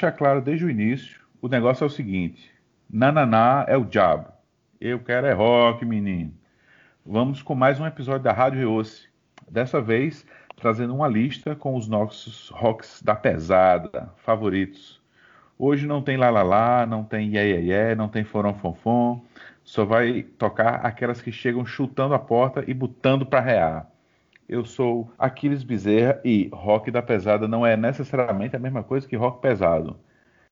deixar claro desde o início, o negócio é o seguinte: Nananá é o diabo. Eu quero é rock, menino. Vamos com mais um episódio da Rádio Reoce. Dessa vez, trazendo uma lista com os nossos rocks da pesada, favoritos. Hoje não tem lá lá lá, não tem ié não tem forão fonfon, só vai tocar aquelas que chegam chutando a porta e botando para rear. Eu sou Aquiles Bezerra e rock da pesada não é necessariamente a mesma coisa que rock pesado.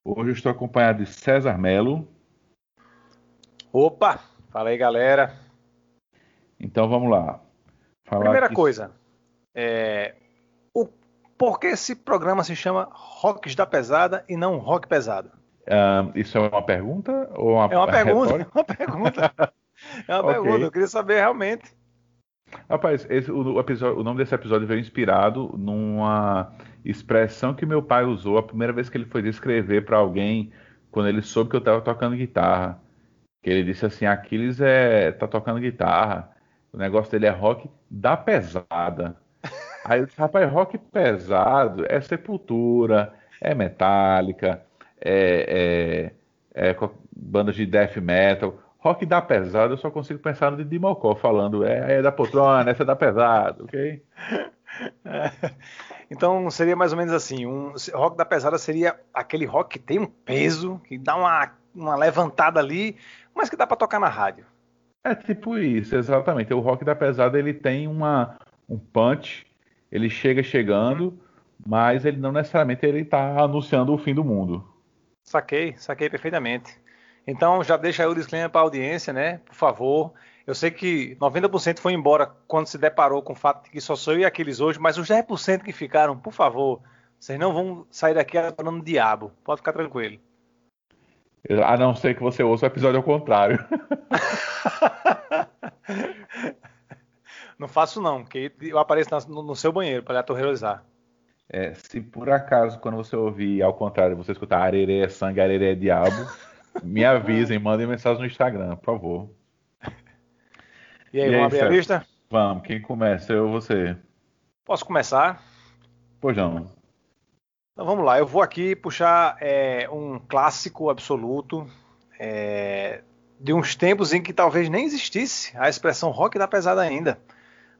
Hoje eu estou acompanhado de César Melo. Opa! Fala aí, galera. Então vamos lá. Falar Primeira que... coisa, é... o... por que esse programa se chama Rocks da Pesada e não Rock Pesado? Uh, isso é uma pergunta ou uma É uma pergunta, é uma pergunta. É uma okay. pergunta, eu queria saber realmente. Rapaz, esse, o, o, episódio, o, nome desse episódio veio inspirado numa expressão que meu pai usou a primeira vez que ele foi descrever para alguém quando ele soube que eu estava tocando guitarra. Que ele disse assim: Aquiles é, tá tocando guitarra, o negócio dele é rock da pesada. Aí eu disse: rapaz, rock pesado é Sepultura, é Metallica, é, é, é bandas de death metal. Rock da pesada, eu só consigo pensar no Didi Mocó falando, é, é da poltrona, essa é da pesada, ok? Então seria mais ou menos assim: um rock da pesada seria aquele rock que tem um peso, que dá uma, uma levantada ali, mas que dá para tocar na rádio. É tipo isso, exatamente. O rock da pesada ele tem uma, um punch, ele chega chegando, mas ele não necessariamente ele está anunciando o fim do mundo. Saquei, saquei perfeitamente. Então já deixa aí o disclaimer para a audiência, né? Por favor. Eu sei que 90% foi embora quando se deparou com o fato de que só sou eu e aqueles hoje, mas os 10% que ficaram, por favor, vocês não vão sair daqui adorando diabo. Pode ficar tranquilo. A não ser que você ouça o episódio ao contrário. não faço não, porque eu apareço no, no seu banheiro para lhe aterrorizar. É, se por acaso, quando você ouvir ao contrário, você escutar arerê é sangue, arerê é diabo, me avisem, mandem mensagem no Instagram, por favor. E aí, e vamos aí, abrir a lista? Vamos, quem começa? Eu ou você? Posso começar? Pois não. Então vamos lá, eu vou aqui puxar é, um clássico absoluto é, de uns tempos em que talvez nem existisse a expressão rock da pesada ainda.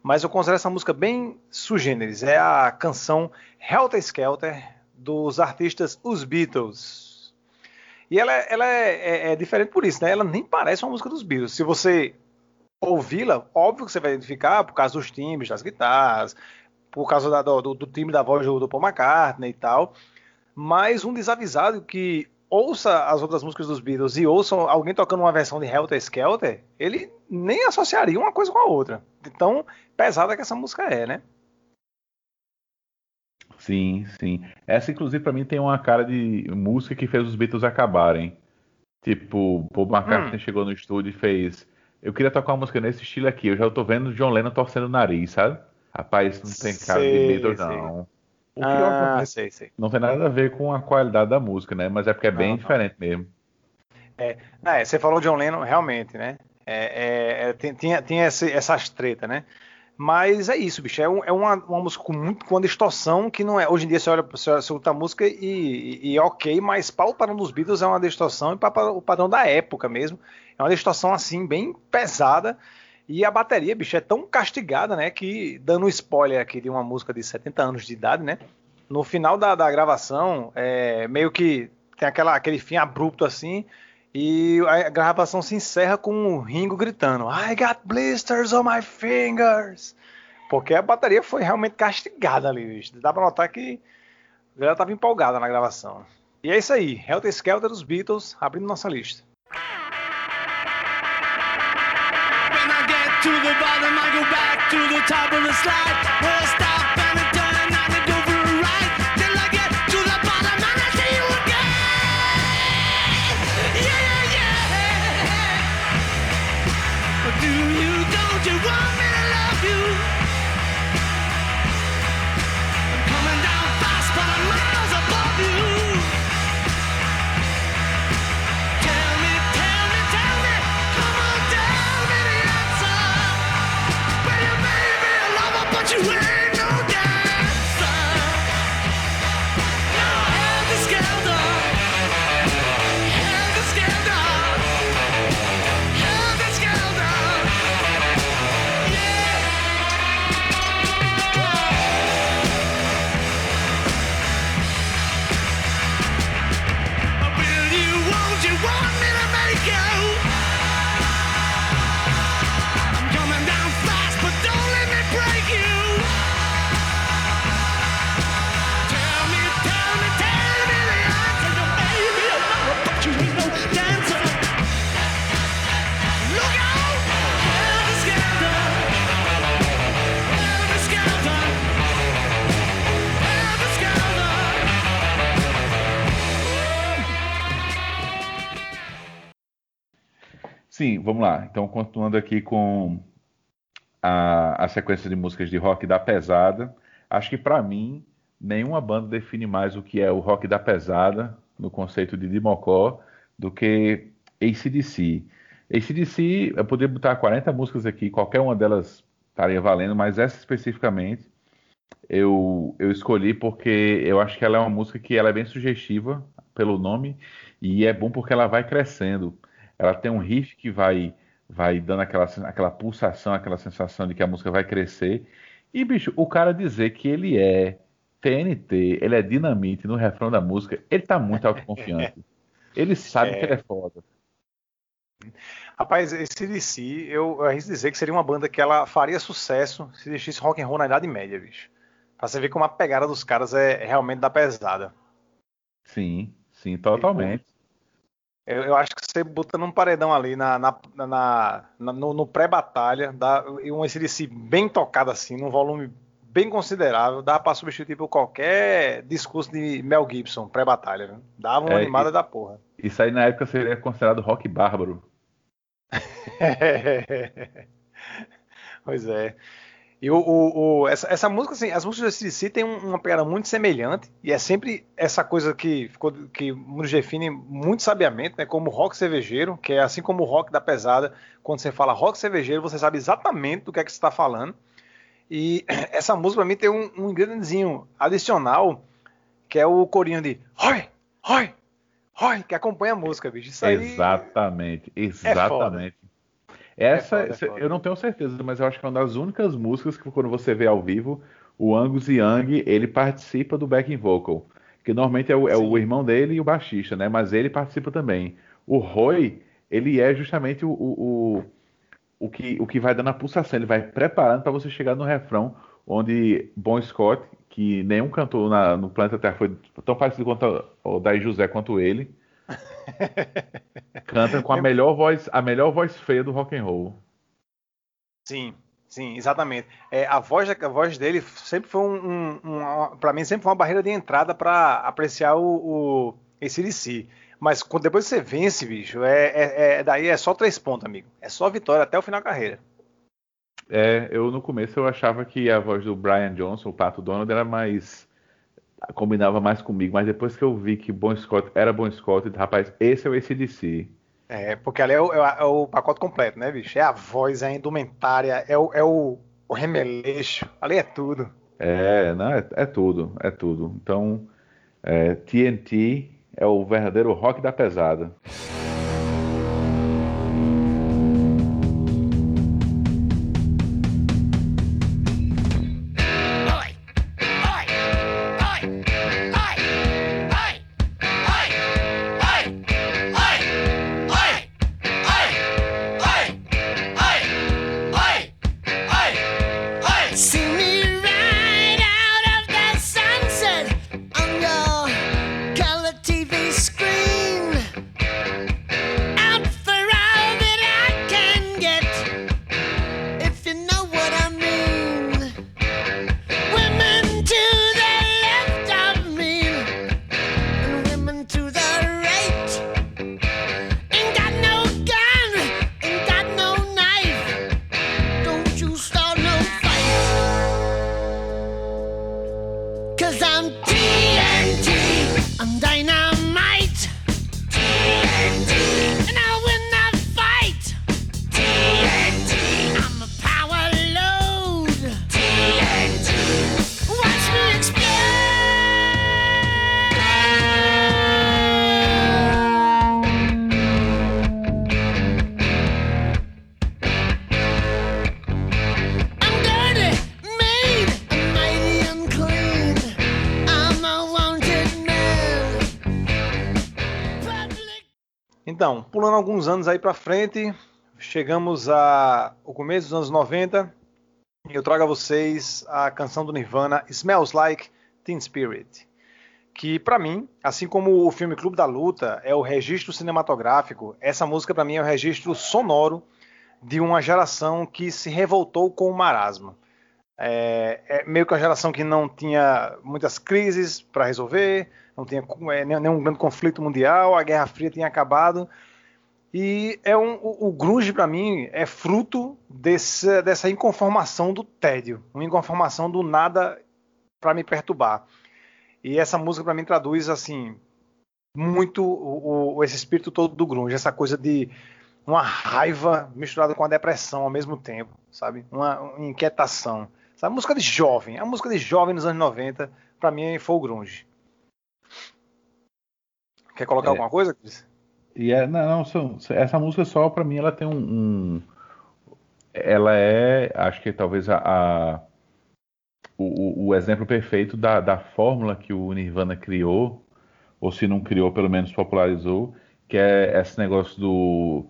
Mas eu considero essa música bem sugêneres. É a canção Helter Skelter dos artistas Os Beatles. E ela, ela é, é, é, diferente por isso, né? Ela nem parece uma música dos Beatles. Se você ouvi-la, óbvio que você vai identificar por causa dos timbres das guitarras, por causa da, do, do timbre da voz do, do Paul McCartney e tal. Mas um desavisado que ouça as outras músicas dos Beatles e ouça alguém tocando uma versão de Helter Skelter, ele nem associaria uma coisa com a outra. De tão pesada que essa música é, né? Sim, sim. Essa, inclusive, para mim tem uma cara de música que fez os Beatles acabarem. Tipo, Paul McCartney hum. chegou no estúdio e fez. Eu queria tocar uma música nesse estilo aqui. Eu já tô vendo John Lennon torcendo o nariz, sabe? Rapaz, não tem cara sei, de Beatles, não. O ah, sei, sei. Não tem nada a ver com a qualidade da música, né? Mas é porque é bem não, diferente não. mesmo. É, é, você falou John Lennon, realmente, né? É, é, é tinha, tinha esse, essas tretas, né? Mas é isso, bicho. É, um, é uma, uma, música com muito com uma distorção que não é. Hoje em dia você olha, você, a música e, e, e, ok, mas para o padrão dos Beatles é uma distorção e para o padrão da época mesmo. É uma distorção assim, bem pesada. E a bateria, bicho, é tão castigada, né? Que, dando um spoiler aqui de uma música de 70 anos de idade, né? No final da, da gravação, é, meio que tem aquela, aquele fim abrupto assim. E a gravação se encerra com o Ringo gritando: I got blisters on my fingers. Porque a bateria foi realmente castigada ali, bicho. Dá pra notar que a galera tava empolgada na gravação. E é isso aí, Helter Skelter dos Beatles, abrindo nossa lista. When I get to the bottom, I go back to the top of the slide. ain't Sim, vamos lá. Então, continuando aqui com a, a sequência de músicas de rock da pesada, acho que para mim nenhuma banda define mais o que é o rock da pesada no conceito de Dimocó do que ACDC. ACDC, eu poderia botar 40 músicas aqui, qualquer uma delas estaria valendo, mas essa especificamente eu, eu escolhi porque eu acho que ela é uma música que ela é bem sugestiva pelo nome e é bom porque ela vai crescendo. Ela tem um riff que vai vai dando aquela, aquela pulsação, aquela sensação de que a música vai crescer. E, bicho, o cara dizer que ele é TNT, ele é dinamite no refrão da música, ele tá muito autoconfiante. ele sabe é. que ele é foda. Rapaz, esse DC, eu arrisco dizer que seria uma banda que ela faria sucesso se existisse rock and roll na Idade Média, bicho. Pra você ver como a pegada dos caras é realmente da pesada. Sim, sim, totalmente. Eu, eu acho que você bota num paredão ali na, na, na, na no, no pré-batalha, um ACDC bem tocado assim, num volume bem considerável, dá para substituir por qualquer discurso de Mel Gibson pré-batalha. Dava uma é, animada e, da porra. Isso aí na época seria considerado rock bárbaro. pois é. E o, o, o essa, essa, música, assim, as músicas do CDC têm uma pegada muito semelhante, e é sempre essa coisa que ficou que nos define muito sabiamente, né, como rock cervejeiro, que é assim como o rock da pesada, quando você fala rock cervejeiro, você sabe exatamente do que é que você está falando. E essa música para mim tem um, um adicional, que é o corinho de Oi! Oi! Oi! Que acompanha a música, bicho. Isso aí exatamente, é exatamente. É Essa, é foda, é eu não tenho certeza, mas eu acho que é uma das únicas músicas que quando você vê ao vivo, o Angus Young, ele participa do backing vocal. Que normalmente é o, é o irmão dele e o baixista, né? Mas ele participa também. O Roy, ele é justamente o, o, o que, o que vai dando a pulsação, ele vai preparando para você chegar no refrão, onde Bon Scott, que nenhum cantor na, no planeta Terra foi tão parecido quanto o Daí José quanto ele, canta com a melhor voz, a melhor voz feia do rock and roll. Sim, sim, exatamente. É, a voz, a voz dele sempre foi um, um, um para mim sempre foi uma barreira de entrada para apreciar o, o esse DC. Mas quando depois você vence, bicho, é, é, é, daí é só três pontos, amigo. É só vitória até o final da carreira. É, eu no começo eu achava que a voz do Brian Johnson, o Pato Donald, era mais. Combinava mais comigo, mas depois que eu vi que Bon Scott era Bon Scott, rapaz, esse é o ACDC. É, porque ali é o, é o, pacote completo, né, bicho? É a voz, é a indumentária, é o, é o, o remeleixo, ali é tudo. É, não, é, é tudo, é tudo. Então, é, TNT é o verdadeiro rock da pesada. Pulando alguns anos aí para frente, chegamos ao começo dos anos 90 e eu trago a vocês a canção do Nirvana Smells Like Teen Spirit, que para mim, assim como o filme Clube da Luta é o registro cinematográfico, essa música para mim é o registro sonoro de uma geração que se revoltou com o marasmo. É, é meio que uma geração que não tinha muitas crises para resolver, não tinha é, nenhum grande conflito mundial, a Guerra Fria tinha acabado, E é um, o, o grunge para mim é fruto desse, dessa inconformação do tédio, uma inconformação do nada para me perturbar. E essa música para mim traduz assim muito o, o, esse espírito todo do grunge, essa coisa de uma raiva misturada com a depressão ao mesmo tempo, sabe? Uma, uma inquietação. Sabe? Música de jovem, a música de jovem nos anos 90, para mim foi o grunge. Quer colocar é, alguma coisa, Cris? E é, não, não, essa música só para mim ela tem um, um, ela é, acho que talvez a, a o, o, exemplo perfeito da, da fórmula que o Nirvana criou, ou se não criou, pelo menos popularizou, que é esse negócio do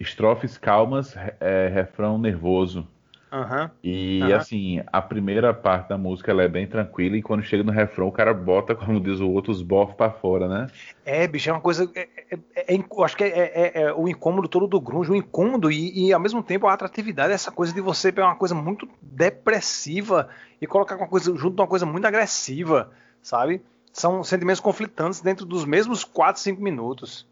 estrofes calmas, é, refrão nervoso. Uhum. E uhum. assim, a primeira parte da música ela é bem tranquila e quando chega no refrão o cara bota, como diz o outro, os bofos pra fora, né? É, bicho, é uma coisa. É, é, é, é eu acho que é, é, o incômodo todo do grunge, o incômodo e, e, ao mesmo tempo a atratividade, essa coisa de você pegar uma coisa muito depressiva e colocar uma coisa junto de uma coisa muito agressiva, sabe? São sentimentos conflitantes dentro dos mesmos 4, 5 minutos.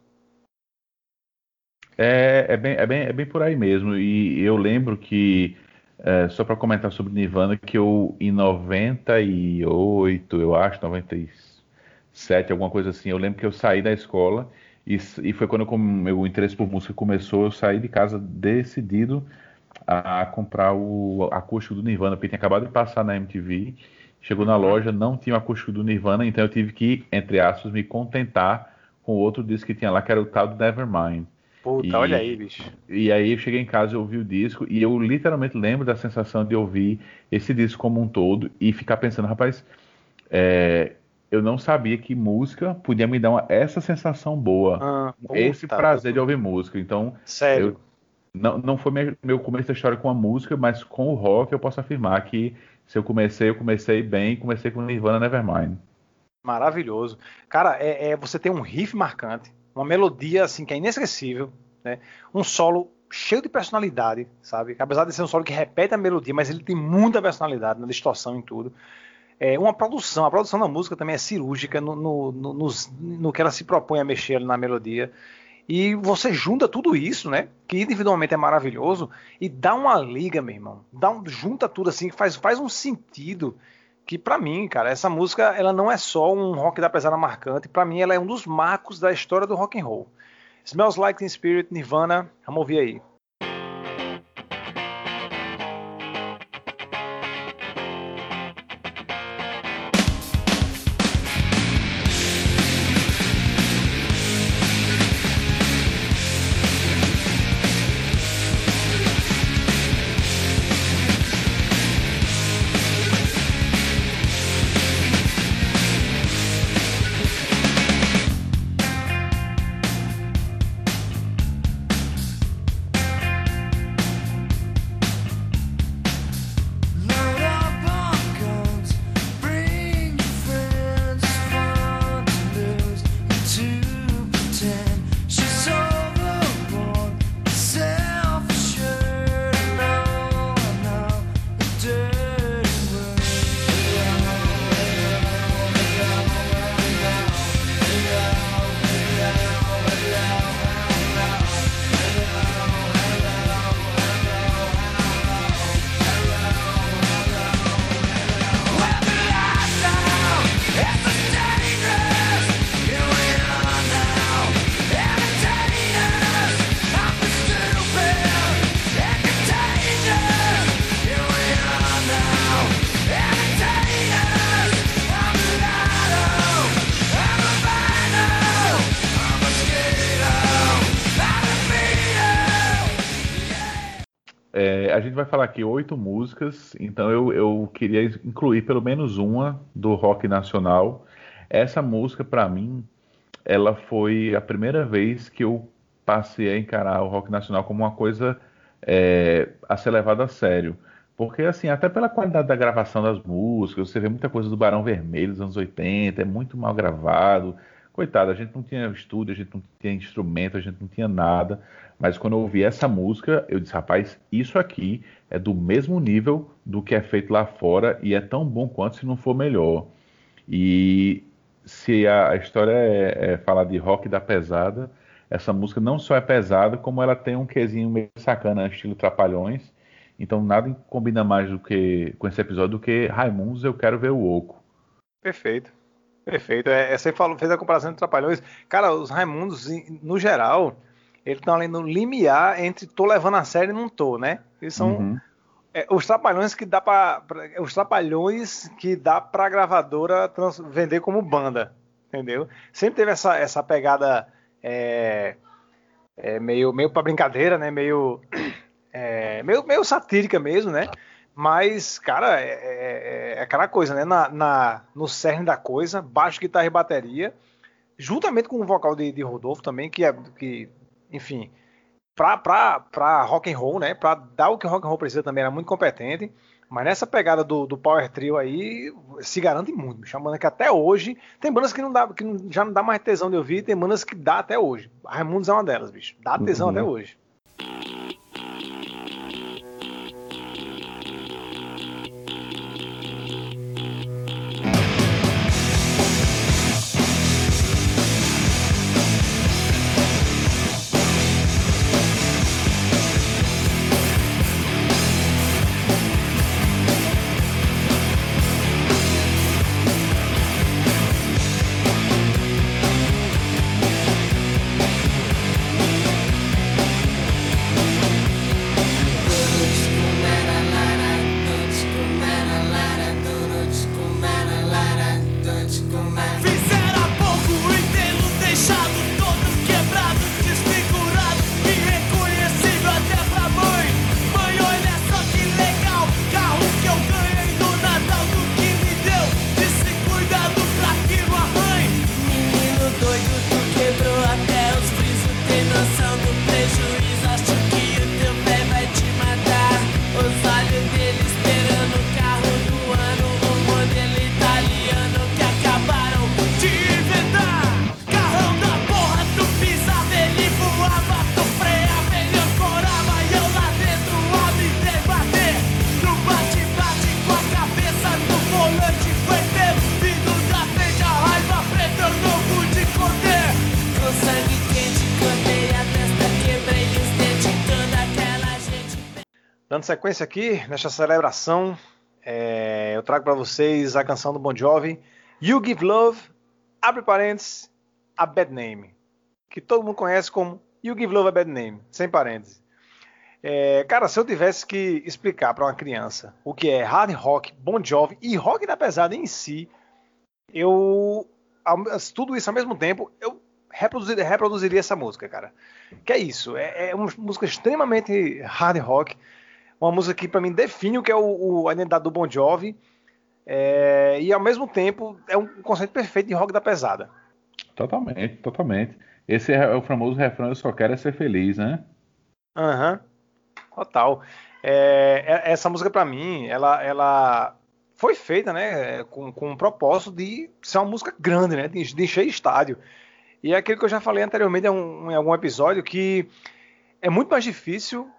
É, é, bem, é, bem, é bem por aí mesmo. E eu lembro que é, só para comentar sobre Nirvana, que eu em 98, eu acho, 97, alguma coisa assim, eu lembro que eu saí da escola e, e foi quando meu interesse por música começou, eu saí de casa decidido a, a comprar o acústico do Nirvana, porque tinha acabado de passar na MTV, chegou na loja, não tinha o acústico do Nirvana, então eu tive que, entre aspas, me contentar com outro disco que tinha lá, que era o tal do Nevermind. Puta, e, olha aí, bicho. E aí eu cheguei em casa e ouvi o disco e eu literalmente lembro da sensação de ouvir esse disco como um todo e ficar pensando, rapaz, é, eu não sabia que música podia me dar uma, essa sensação boa, ah, esse puta, prazer de ouvir música. Então, sério. Eu, não, não foi meu, meu começo da história com a música, mas com o rock eu posso afirmar que se eu comecei, eu comecei bem, comecei com Nirvana Nevermind. Maravilhoso. Cara, é, é, você tem um riff marcante, uma melodia assim que é inesquecível, né? Um solo cheio de personalidade, sabe? Apesar de ser um solo que repete a melodia, mas ele tem muita personalidade na distorção em tudo. É uma produção, a produção da música também é cirúrgica no, no, no, no, no que ela se propõe a mexer na melodia. E você junta tudo isso, né? Que individualmente é maravilhoso, e dá uma liga, meu irmão. Dá um, junta tudo assim, faz, faz um sentido que para mim, cara, essa música ela não é só um rock da pesada marcante, para mim ela é um dos marcos da história do rock and roll. Smells Like Teen Spirit, Nirvana, vamos ouvir aí. Falar aqui oito músicas, então eu, eu queria incluir pelo menos uma do rock nacional. Essa música, para mim, ela foi a primeira vez que eu passei a encarar o rock nacional como uma coisa é, a ser levada a sério. Porque, assim, até pela qualidade da gravação das músicas, você vê muita coisa do Barão Vermelho dos anos 80, é muito mal gravado. Coitado, a gente não tinha estúdio, a gente não tinha instrumento, a gente não tinha nada. Mas quando eu ouvi essa música, eu disse, rapaz, isso aqui é do mesmo nível do que é feito lá fora e é tão bom quanto, se não for melhor. E se a, história é, é falar de rock da pesada, essa música não só é pesada, como ela tem um quesinho meio sacana, estilo Trapalhões. Então nada combina mais do que com esse episódio do que Raimundos Eu Quero Ver o Oco. Perfeito. Perfeito. É, é, você falou, fez a comparação de Trapalhões. Cara, os Raimundos, no geral, eles estão ali no limiar entre tô levando a sério e não tô, né? Eles são uhum. é, os trapalhões que dá para os trapalhões que dá para gravadora trans, vender como banda, entendeu? Sempre teve essa, essa pegada é, é meio meio para brincadeira, né? Meio é, meio, meio satírica mesmo, né? Mas, cara, é, é, é, aquela coisa, né? Na, na, no cerne da coisa, baixo, guitarra e bateria, juntamente com o vocal de, de Rodolfo também, que, é, que enfim, pra, pra, pra rock and roll, né? Pra dar o que rock and roll precisa também, era muito competente. Mas nessa pegada do, do Power Trio aí, se garante muito. Me chamando que até hoje. Tem bandas que, não dá, que já não dá mais tesão de ouvir, tem bandas que dá até hoje. A Raimundos é uma delas, bicho. Dá tesão uhum. até hoje. Sequência aqui, nesta celebração, é, eu trago para vocês a canção do Bon Jovi, You Give Love, abre parênteses, a Bad Name, que todo mundo conhece como You Give Love a Bad Name, sem parênteses. É, cara, se eu tivesse que explicar para uma criança o que é hard rock, Bon Jovi e rock da pesada em si, eu tudo isso ao mesmo tempo, eu reproduziria, reproduziria essa música, cara. Que é isso, é, é uma música extremamente hard rock uma música que para mim define o que é o, o, a identidade do Bon Jovi é, e ao mesmo tempo é um conceito perfeito de rock da pesada. Totalmente, totalmente. Esse é o famoso refrão Eu só quero é ser feliz, né? Aham, uhum, total. É, é essa música para mim, ela, ela foi feita, né, com, com um propósito de ser uma música grande, né, de, de encher estádio. E é aquilo que eu já falei anteriormente em, um, em algum episódio que é muito mais difícil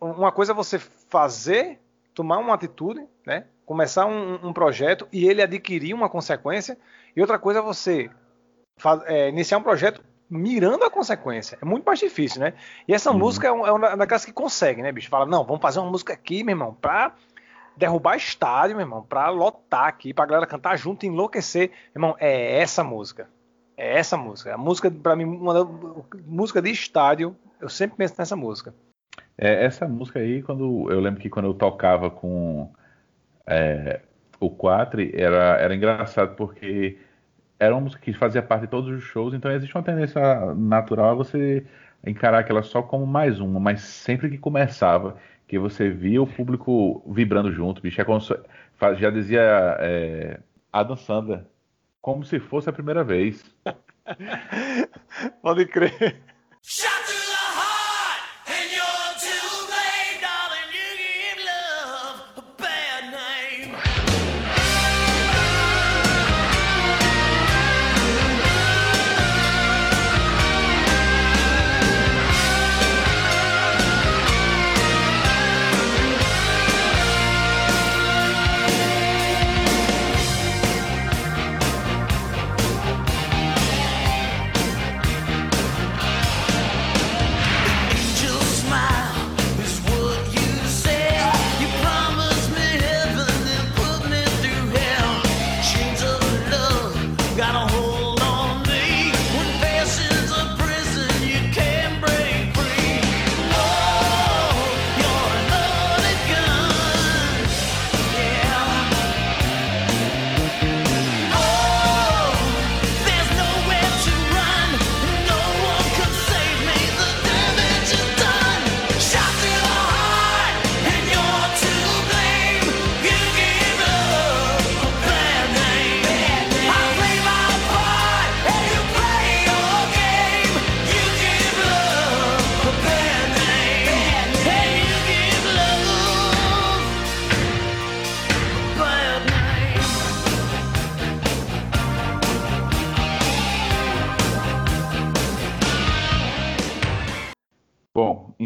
uma coisa é você fazer, tomar uma atitude, né? começar um, um projeto e ele adquirir uma consequência, e outra coisa é você faz, é, iniciar um projeto mirando a consequência. É muito mais difícil, né? E essa uhum. música é, é uma daquelas que consegue, né, bicho? Fala, não, vamos fazer uma música aqui, meu irmão, pra derrubar estádio, meu irmão, pra lotar aqui, pra galera cantar junto e enlouquecer. Meu irmão, é essa música. É essa música. A música, pra mim, uma música de estádio, eu sempre penso nessa música. É, essa música aí, quando eu lembro que quando eu tocava com é, o Quatri, era, era engraçado porque era uma música que fazia parte de todos os shows, então existe uma tendência natural a você encarar aquela só como mais uma, mas sempre que começava, que você via o público vibrando junto, bicho, é como se, já dizia é, Adam Sandler, como se fosse a primeira vez. Pode crer.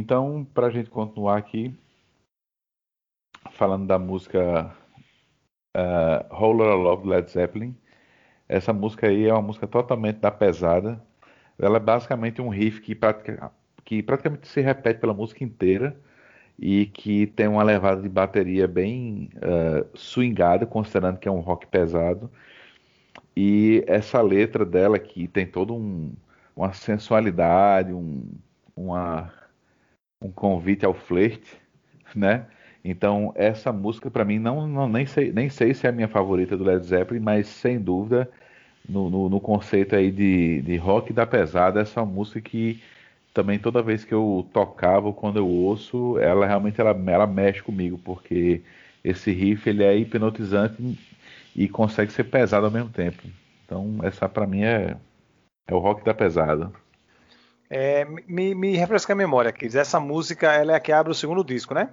Então, para a gente continuar aqui, falando da música uh, Whole Lotta Love Led Zeppelin, essa música aí é uma música totalmente da pesada. Ela é basicamente um riff que, pratica, que praticamente se repete pela música inteira e que tem uma levada de bateria bem uh, swingada, considerando que é um rock pesado. E essa letra dela que tem todo um, uma sensualidade, um, uma, um convite ao flerte, né? Então essa música para mim não, não, nem sei nem sei se é a minha favorita do Led Zeppelin, mas sem dúvida no, no, no conceito aí de, de rock da pesada essa música que também toda vez que eu tocava, quando eu ouço, ela realmente ela, ela mexe comigo, porque esse riff ele é hipnotizante e consegue ser pesado ao mesmo tempo. Então essa para mim é, é o rock da pesada. É, me, me refresca a memória, Kids. Essa música ela é a que abre o segundo disco, né?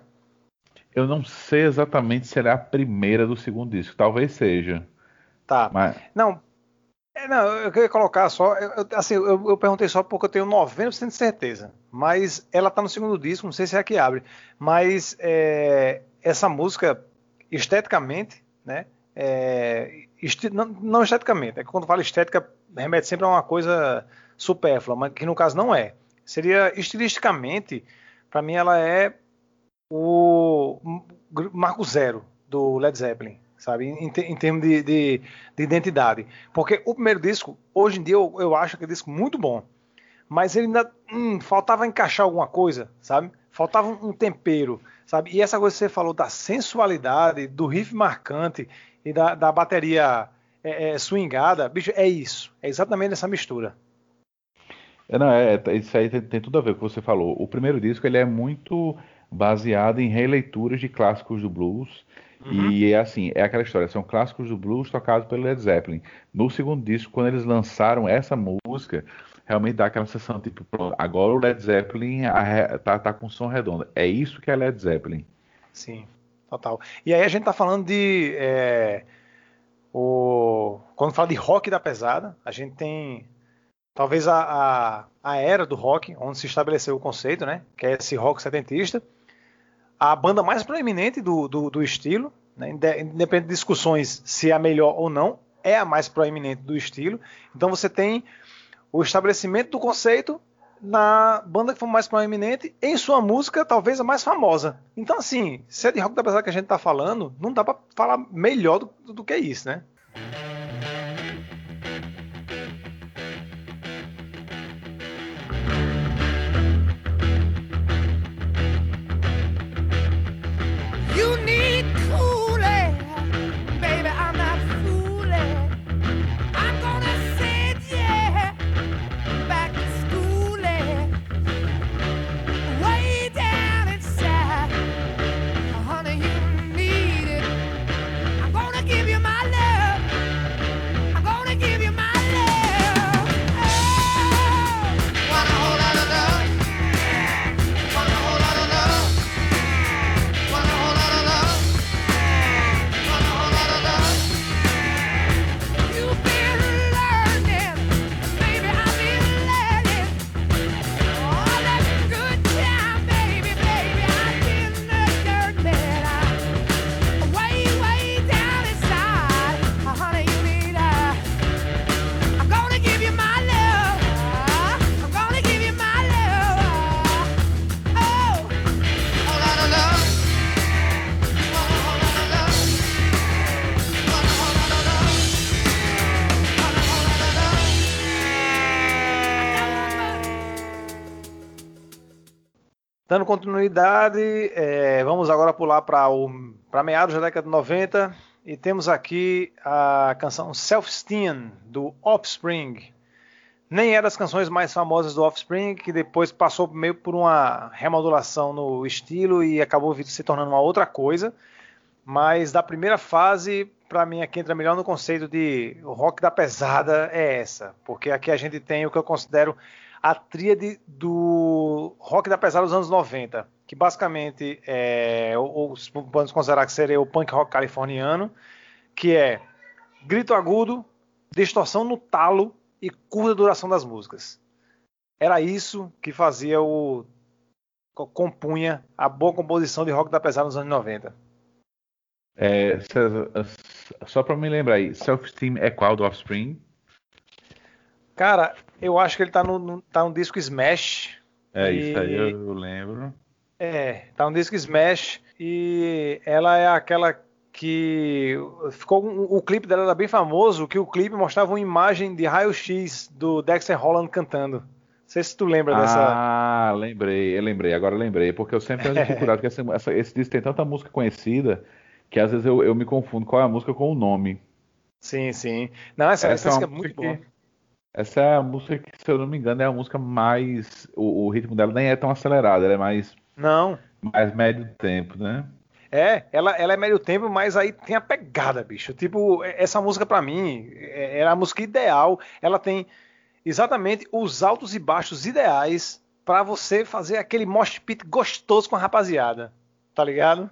Eu não sei exatamente se ela é a primeira do segundo disco. Talvez seja. Tá. Mas... Não, é, não, eu queria colocar só, eu, assim, eu, eu, perguntei só porque eu tenho 90% de certeza, mas ela tá no segundo disco, não sei se é a que abre, mas é, essa música, esteticamente, né, é, esti não, não, esteticamente, é que quando fala estética, remete sempre a uma coisa supérflua, mas que no caso não é. Seria, estilisticamente, para mim ela é o marco zero do Led Zeppelin, sabe? Em, em termos de, de, de, identidade. Porque o primeiro disco, hoje em dia, eu, eu acho aquele disco muito bom. Mas ele ainda hum, faltava encaixar alguma coisa, sabe? Faltava um tempero, sabe? E essa coisa que você falou da sensualidade, do riff marcante e da, da bateria é, é, swingada, bicho, é isso. É exatamente essa mistura. É, não, é, é isso aí tem, tem, tudo a ver com o que você falou. O primeiro disco ele é muito baseado em releituras de clássicos do blues Uhum. E é assim, é aquela história, são clássicos do blues tocados pelo Led Zeppelin. No segundo disco, quando eles lançaram essa música, realmente dá aquela sensação, tipo, agora o Led Zeppelin tá, tá com som redondo. É isso que é Led Zeppelin. Sim, total. E aí a gente tá falando de. É, o, quando fala de rock da pesada, a gente tem talvez a, a, a, era do rock, onde se estabeleceu o conceito, né? Que é esse rock setentista a banda mais proeminente do, do, do estilo, né, independente de discussões se é a melhor ou não, é a mais proeminente do estilo. Então você tem o estabelecimento do conceito na banda que foi mais proeminente, em sua música talvez a mais famosa. Então assim, se é de rock da pesada que a gente está falando, não dá para falar melhor do, do que isso, né? Dando continuidade, é, vamos agora pular para meados da década de 90 e temos aqui a canção Self-Esteem do Offspring. Nem era das canções mais famosas do Offspring, que depois passou meio por uma remodulação no estilo e acabou se tornando uma outra coisa. Mas da primeira fase, para mim aqui entra melhor no conceito de rock da pesada é essa, porque aqui a gente tem o que eu considero a tríade do rock da pesada dos anos 90, que basicamente é, ou, podemos considerar que seria o punk rock californiano, que é grito agudo, distorção no talo e curta duração das músicas. Era isso que fazia o compunha a boa composição de rock da pesada nos anos 90. É, só para me lembrar aí, Self-Esteem é qual do Offspring? Cara, eu acho que ele tá no, no tá no disco Smash. É, e... isso aí eu lembro. É, tá no disco Smash e ela é aquela que ficou o clipe dela era bem famoso, que o clipe mostrava uma imagem de raio-x do Dexter Holland cantando. Não sei se tu lembra dessa. Ah, lembrei, eu lembrei, agora lembrei, porque eu sempre tenho dificuldade, porque essa, essa, esse disco tem tanta música conhecida que às vezes eu, eu me confundo qual é a música com o nome. Sim, sim. Não, essa, essa, essa é, é muito boa. Essa é a música que, se eu não me engano, é a música mais. O, o ritmo dela nem é tão acelerado, ela é mais. Não. Mais médio tempo, né? É, ela, ela é médio tempo, mas aí tem a pegada, bicho. Tipo, essa música para mim é, é a música ideal. Ela tem exatamente os altos e baixos ideais para você fazer aquele mosh pit gostoso com a rapaziada. Tá ligado?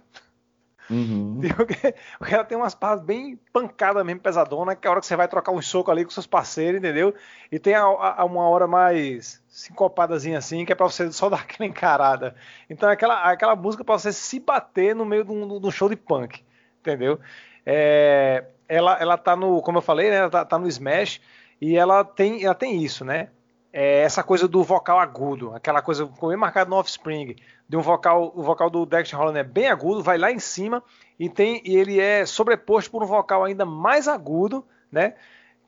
Uhum. Porque ela tem umas partes bem pancadas mesmo, pesadona, que é a hora que você vai trocar um soco ali com seus parceiros, entendeu? E tem a, a, uma hora mais sincopadazinha assim, que é pra você só dar aquela encarada. Então é aquela, aquela música pra você se bater no meio de um, de um show de punk, entendeu? É, ela, ela tá no, como eu falei, né, ela tá, tá no Smash, e ela tem, ela tem isso, né? É essa coisa do vocal agudo, aquela coisa ficou bem marcado no Offspring, de um vocal, o vocal do Dexter Holland é bem agudo, vai lá em cima e tem e ele é sobreposto por um vocal ainda mais agudo, né?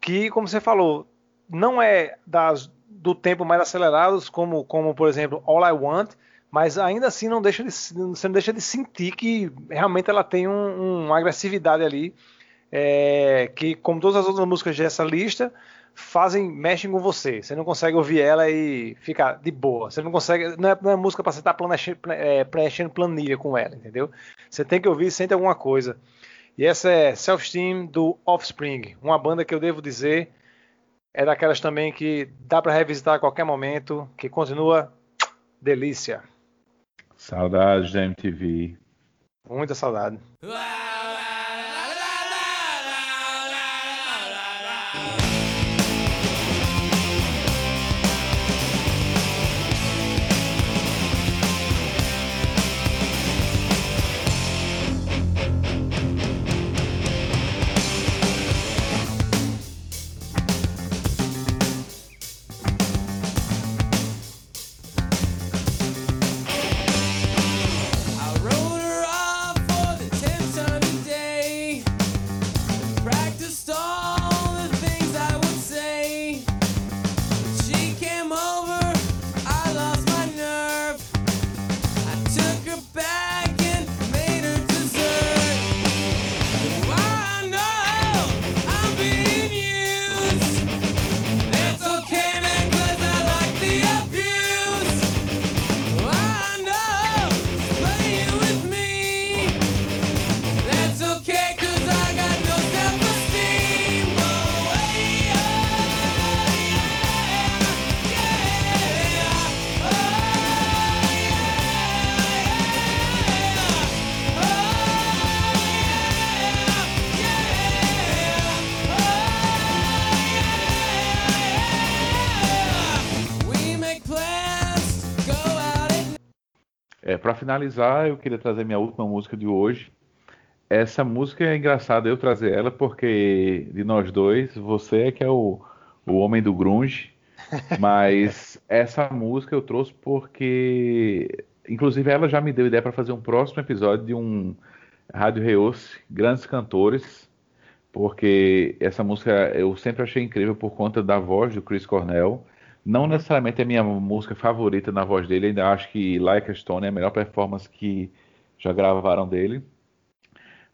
Que, como você falou, não é das do tempo mais acelerados, como, como por exemplo All I Want, mas ainda assim não deixa de, você não deixa de sentir que realmente ela tem um, uma agressividade ali, é, que como todas as outras músicas dessa lista, fazem, mexem com você. Você não consegue ouvir ela e ficar de boa. Você não consegue. Não é, não é música para você estar tá é, preenchendo planilha com ela, entendeu? Você tem que ouvir e sente alguma coisa. E essa é Self-Esteem do Offspring, uma banda que eu devo dizer é daquelas também que dá para revisitar a qualquer momento, que continua delícia. Saudades da MTV. Muita saudade. Finalizar, eu queria trazer minha última música de hoje. Essa música é engraçada eu trazer ela porque de nós dois, você é que é o, o homem do grunge, mas essa música eu trouxe porque, inclusive, ela já me deu ideia para fazer um próximo episódio de um Rádio Reouce, grandes cantores, porque essa música eu sempre achei incrível por conta da voz do Chris Cornell não necessariamente é a minha música favorita na voz dele, ainda acho que Like a Stone é a melhor performance que já gravaram dele.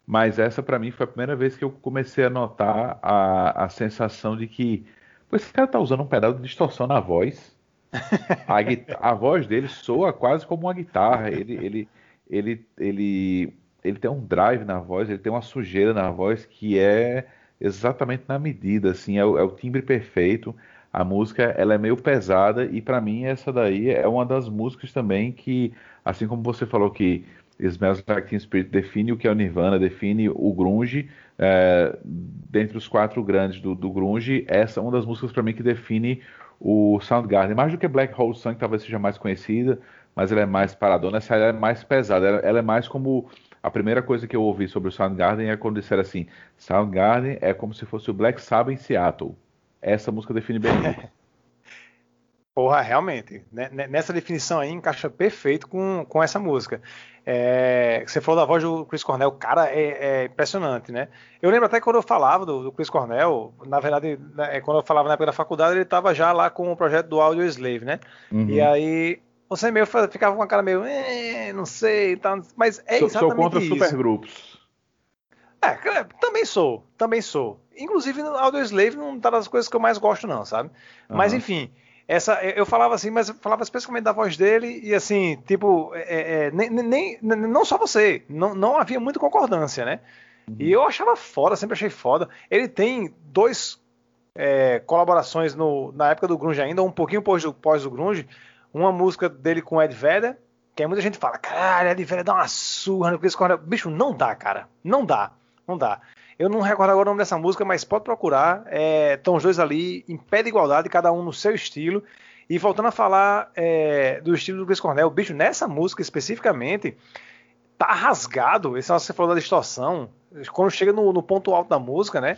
Mas essa para mim foi a primeira vez que eu comecei a notar a, a sensação de que pô, esse cara tá usando um pedal de distorção na voz. A, a voz dele soa quase como uma guitarra. Ele, ele, ele, ele, ele tem um drive na voz, ele tem uma sujeira na voz que é exatamente na medida, assim, é o, é o timbre perfeito a música ela é meio pesada e para mim essa daí é uma das músicas também que, assim como você falou que Smells Like Teen Spirit define o que é o Nirvana, define o grunge, é, dentre os quatro grandes do, do grunge, essa é uma das músicas para mim que define o Soundgarden, mais do que Black Hole Sun, que talvez seja mais conhecida, mas ela é mais paradona. Essa é mais pesada. Ela, ela, é mais como. A primeira coisa que eu ouvi sobre o Soundgarden é quando disseram assim: Soundgarden é como se fosse o Black Sabbath em Seattle. Essa música define bem isso. Porra, realmente. Né, nessa definição aí encaixa perfeito com, com essa música. É, você falou da voz do Chris Cornell, cara, é, é, impressionante, né? Eu lembro até quando eu falava do, do Chris Cornell, na verdade, né, é, quando eu falava na época da faculdade, ele estava já lá com o projeto do Audio Slave, né? Uhum. E aí você meio ficava com uma cara meio, eh, não sei, tá, mas é exatamente sou contra isso. supergrupos. É, também sou, também sou. Inclusive, no Audio Slave não tá das coisas que eu mais gosto, não, sabe? Uhum. Mas enfim, essa eu falava assim, mas falava especificamente da voz dele e assim, tipo, é, é, é nem, nem, não só você, não, não havia muita concordância, né? Uhum. E eu achava foda, sempre achei foda. Ele tem dois é, colaborações no, na época do grunge ainda, um pouquinho pós do, pós do grunge, uma música dele com Ed Vedder, que aí muita gente fala, caralho, Ed Vedder dá uma surra no Chris Cornell. Bicho, não dá, cara. Não dá. Não dá. Eu não recordo agora o nome dessa música, mas pode procurar. Estão é, os dois ali em pé de igualdade, cada um no seu estilo. E voltando a falar é, do estilo do Chris Cornell, bicho, nessa música especificamente, tá rasgado. Esse você falou da distorção. Quando chega no, no ponto alto da música, né?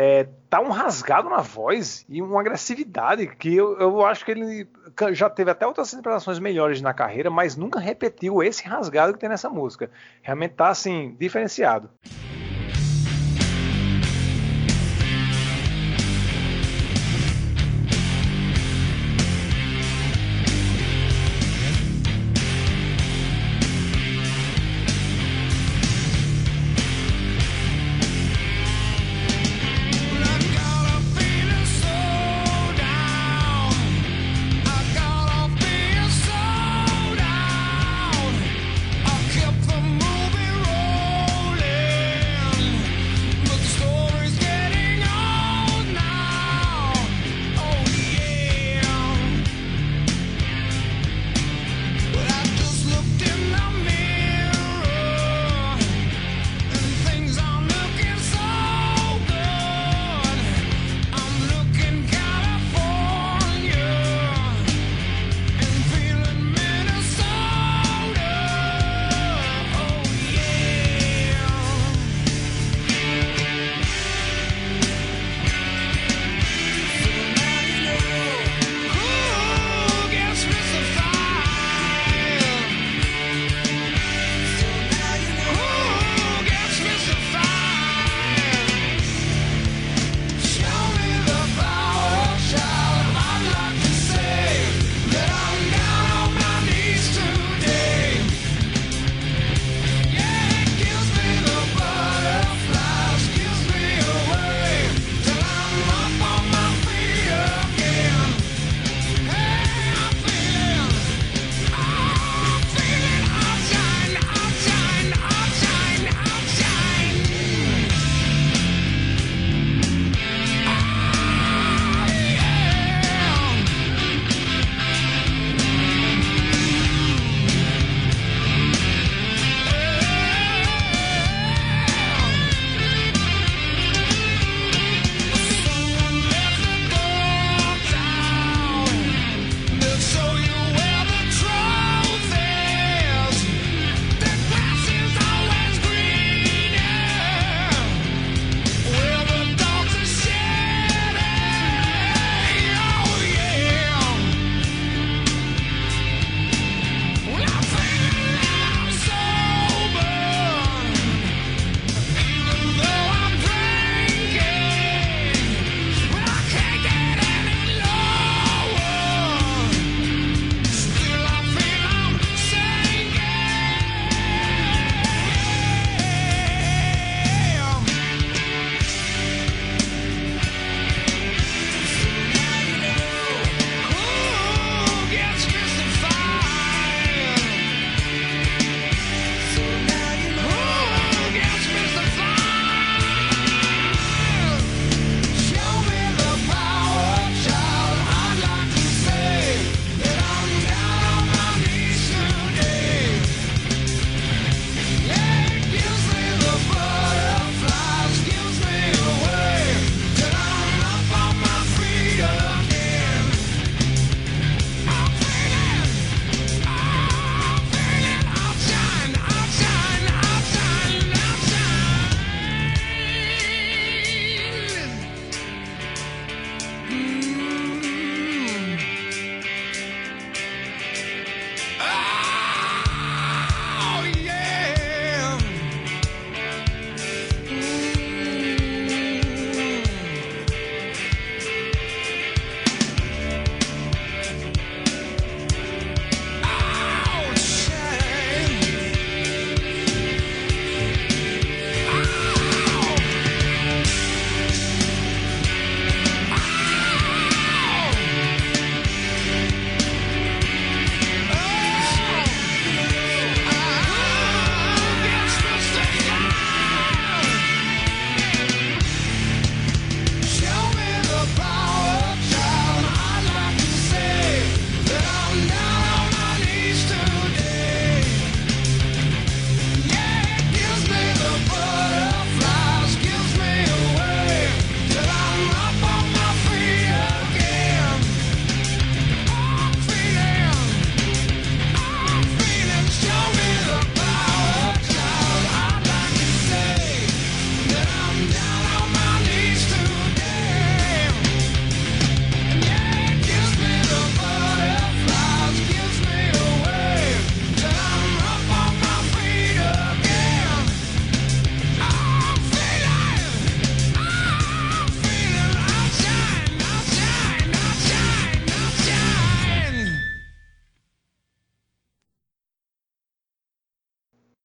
é, tá um rasgado na voz e uma agressividade que eu, eu acho que ele já teve até outras interpretações melhores na carreira, mas nunca repetiu esse rasgado que tem nessa música. Realmente tá assim, diferenciado.